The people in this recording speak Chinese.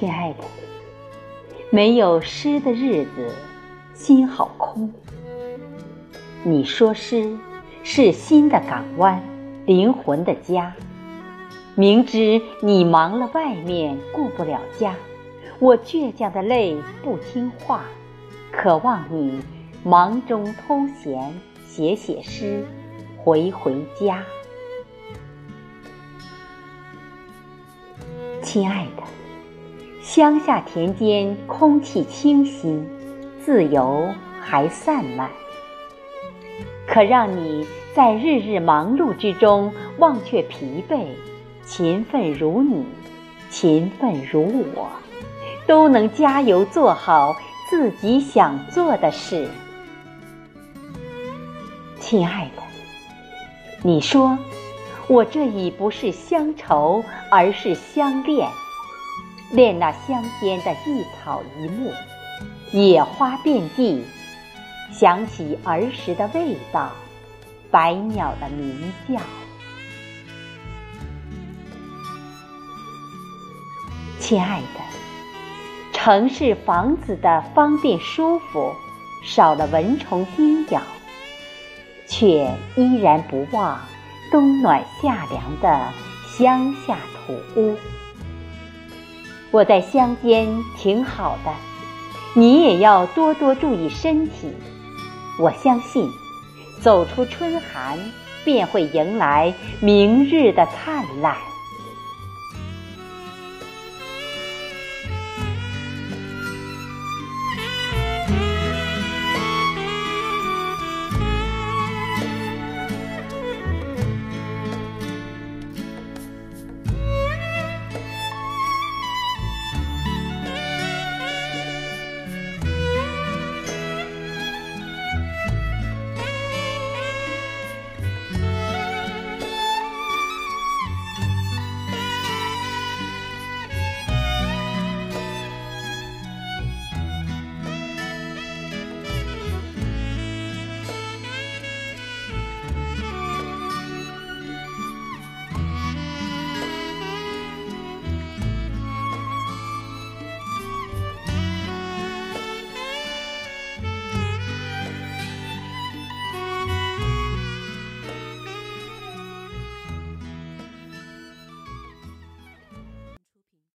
亲爱的，没有诗的日子，心好空。你说诗是心的港湾，灵魂的家。明知你忙了外面，顾不了家，我倔强的泪不听话，渴望你忙中偷闲，写写诗，回回家。亲爱的，乡下田间空气清新，自由还散漫。可让你在日日忙碌之中忘却疲惫，勤奋如你，勤奋如我，都能加油做好自己想做的事。亲爱的，你说。我这已不是乡愁，而是相恋。恋那乡间的一草一木，野花遍地，想起儿时的味道，百鸟的鸣叫。亲爱的，城市房子的方便舒服，少了蚊虫叮咬，却依然不忘。冬暖夏凉的乡下土屋，我在乡间挺好的，你也要多多注意身体。我相信，走出春寒，便会迎来明日的灿烂。